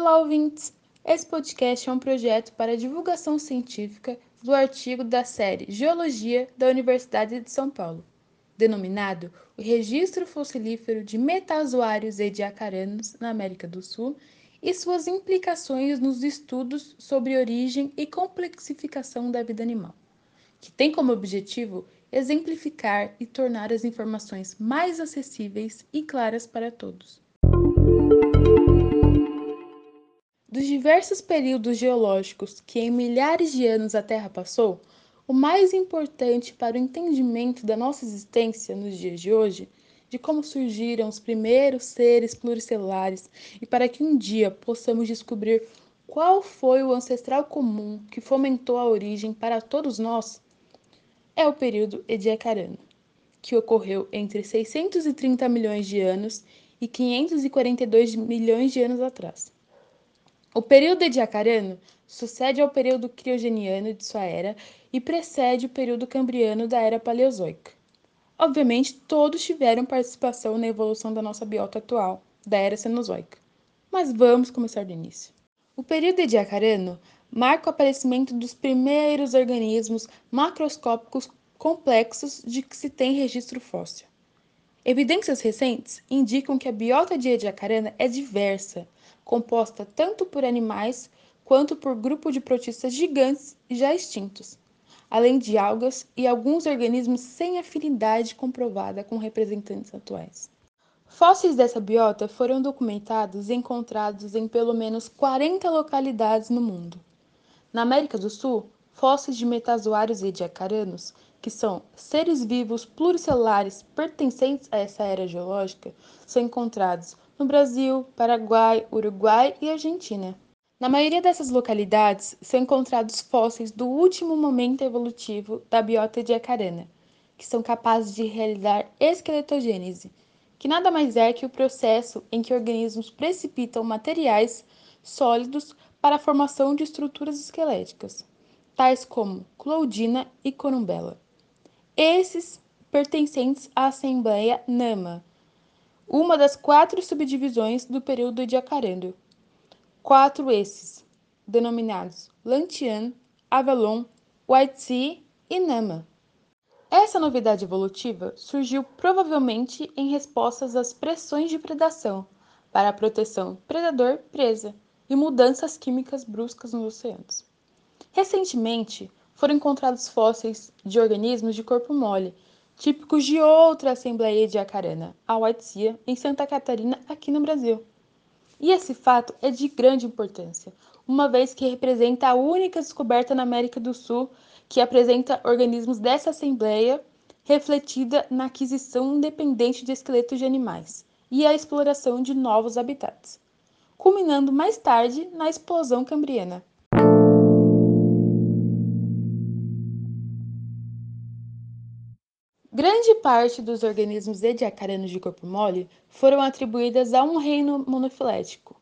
Olá, ouvintes! Esse podcast é um projeto para divulgação científica do artigo da série Geologia da Universidade de São Paulo, denominado o Registro Fossilífero de Metazoários ediacaranos na América do Sul e suas implicações nos estudos sobre origem e complexificação da vida animal, que tem como objetivo exemplificar e tornar as informações mais acessíveis e claras para todos. Dos diversos períodos geológicos que em milhares de anos a Terra passou, o mais importante para o entendimento da nossa existência nos dias de hoje, de como surgiram os primeiros seres pluricelulares e para que um dia possamos descobrir qual foi o ancestral comum que fomentou a origem para todos nós, é o período Ediacarano, que ocorreu entre 630 milhões de anos e 542 milhões de anos atrás. O período ediacarano sucede ao período criogeniano de sua era e precede o período cambriano da era paleozoica. Obviamente, todos tiveram participação na evolução da nossa biota atual, da era cenozoica. Mas vamos começar do início. O período ediacarano marca o aparecimento dos primeiros organismos macroscópicos complexos de que se tem registro fóssil. Evidências recentes indicam que a biota de Ediacarana é diversa, composta tanto por animais quanto por grupo de protistas gigantes já extintos, além de algas e alguns organismos sem afinidade comprovada com representantes atuais. Fósseis dessa biota foram documentados e encontrados em pelo menos 40 localidades no mundo. Na América do Sul, fósseis de metazoários ediacaranos, que são seres vivos pluricelulares pertencentes a essa era geológica, são encontrados no Brasil, Paraguai, Uruguai e Argentina. Na maioria dessas localidades são encontrados fósseis do último momento evolutivo da biota diacarana, que são capazes de realizar esqueletogênese, que nada mais é que o processo em que organismos precipitam materiais sólidos para a formação de estruturas esqueléticas, tais como Claudina e Corumbela. Esses pertencentes à Assembleia Nama, uma das quatro subdivisões do período de Acarando. Quatro esses, denominados Lantian, Avalon, White Sea e Nama. Essa novidade evolutiva surgiu provavelmente em respostas às pressões de predação para a proteção predador-presa e mudanças químicas bruscas nos oceanos. Recentemente, foram encontrados fósseis de organismos de corpo mole típicos de outra Assembleia de Acarana, a White em Santa Catarina, aqui no Brasil. E esse fato é de grande importância, uma vez que representa a única descoberta na América do Sul que apresenta organismos dessa Assembleia refletida na aquisição independente de esqueletos de animais e a exploração de novos habitats, culminando mais tarde na explosão cambriana. Grande parte dos organismos ediacaranos de corpo mole foram atribuídas a um reino monofilético,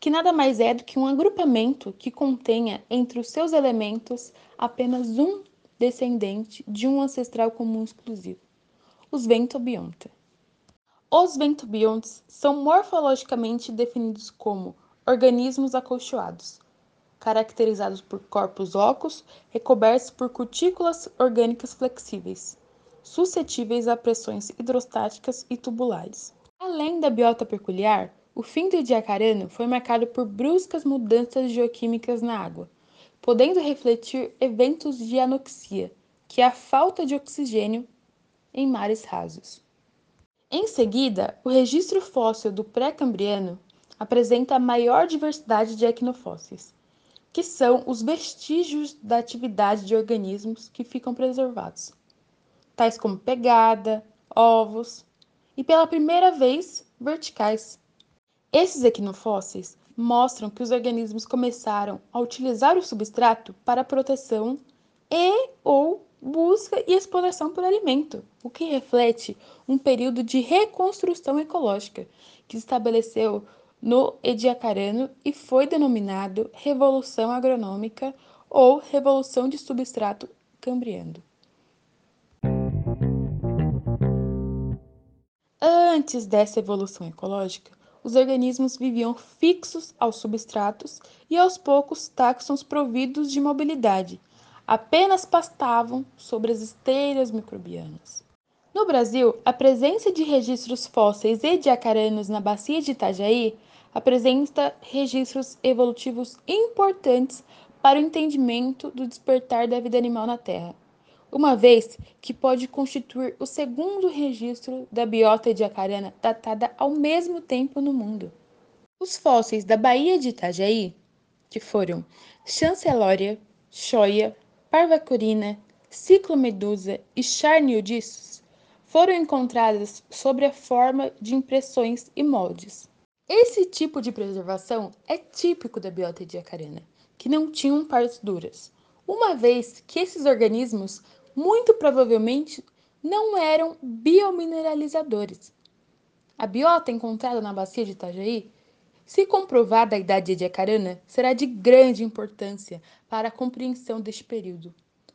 que nada mais é do que um agrupamento que contenha entre os seus elementos apenas um descendente de um ancestral comum exclusivo, os ventobionta. Os ventobiontes são morfologicamente definidos como organismos acolchoados, caracterizados por corpos ocos recobertos por cutículas orgânicas flexíveis suscetíveis a pressões hidrostáticas e tubulares. Além da biota peculiar, o fim do Ediacarano foi marcado por bruscas mudanças geoquímicas na água, podendo refletir eventos de anoxia, que é a falta de oxigênio em mares rasos. Em seguida, o registro fóssil do pré-cambriano apresenta a maior diversidade de equinofósseis, que são os vestígios da atividade de organismos que ficam preservados tais como pegada, ovos e pela primeira vez verticais. Esses equinofósseis mostram que os organismos começaram a utilizar o substrato para proteção e ou busca e exploração por alimento, o que reflete um período de reconstrução ecológica que se estabeleceu no Ediacarano e foi denominado Revolução Agronômica ou Revolução de Substrato Cambriano. Antes dessa evolução ecológica, os organismos viviam fixos aos substratos e aos poucos táxons providos de mobilidade apenas pastavam sobre as esteiras microbianas. No Brasil, a presença de registros fósseis ediacaranos na bacia de Itajaí apresenta registros evolutivos importantes para o entendimento do despertar da vida animal na Terra, uma vez que pode constituir o segundo registro da biota ediacarana datada ao mesmo tempo no mundo. Os fósseis da Baía de Itajaí, que foram Chanceloria, Choia, Parvacurina, Ciclomedusa e Charniodissus, foram encontradas sob a forma de impressões e moldes. Esse tipo de preservação é típico da biota ediacarana, que não tinham partes duras, uma vez que esses organismos muito provavelmente não eram biomineralizadores. A biota encontrada na bacia de Itajaí, se comprovada a idade ediacarana, será de grande importância para a compreensão deste período,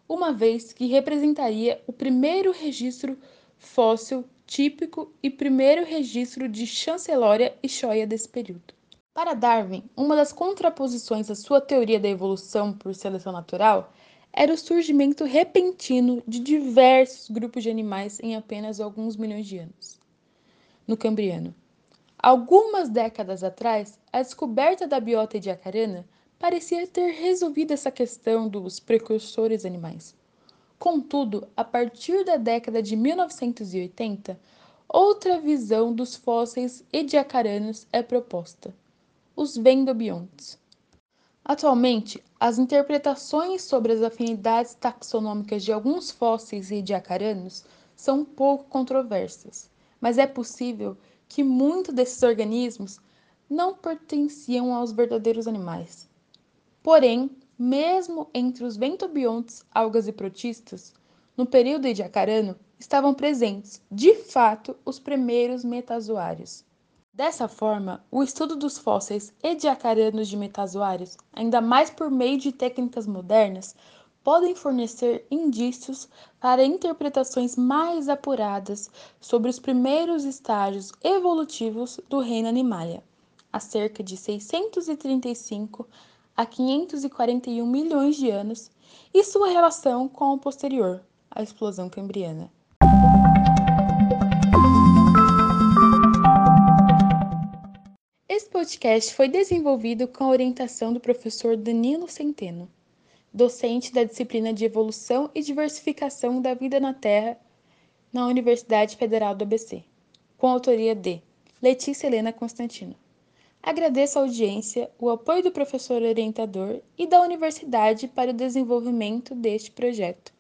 uma vez que representaria o primeiro registro fóssil típico e primeiro registro de Chancelória e Choia desse período. Para Darwin, uma das contraposições à sua teoria da evolução por seleção natural era o surgimento repentino de diversos grupos de animais em apenas alguns milhões de anos. No Cambriano, algumas décadas atrás, a descoberta da biota ediacarana parecia ter resolvido essa questão dos precursores animais. Contudo, a partir da década de 1980, outra visão dos fósseis ediacaranos é proposta: os vendobiontes. Atualmente, as interpretações sobre as afinidades taxonômicas de alguns fósseis ediacaranos são pouco controversas, mas é possível que muitos desses organismos não pertenciam aos verdadeiros animais. Porém, mesmo entre os ventobiontes, algas e protistas, no período ediacarano, estavam presentes, de fato, os primeiros metazoários. Dessa forma, o estudo dos fósseis ediacaranos de metazoários, ainda mais por meio de técnicas modernas, podem fornecer indícios para interpretações mais apuradas sobre os primeiros estágios evolutivos do reino animalia, há cerca de 635 há 541 milhões de anos e sua relação com o posterior, a explosão cambriana. Esse podcast foi desenvolvido com a orientação do professor Danilo Centeno, docente da disciplina de Evolução e Diversificação da Vida na Terra na Universidade Federal do ABC, com autoria de Letícia Helena Constantino. Agradeço a audiência, o apoio do professor orientador e da universidade para o desenvolvimento deste projeto.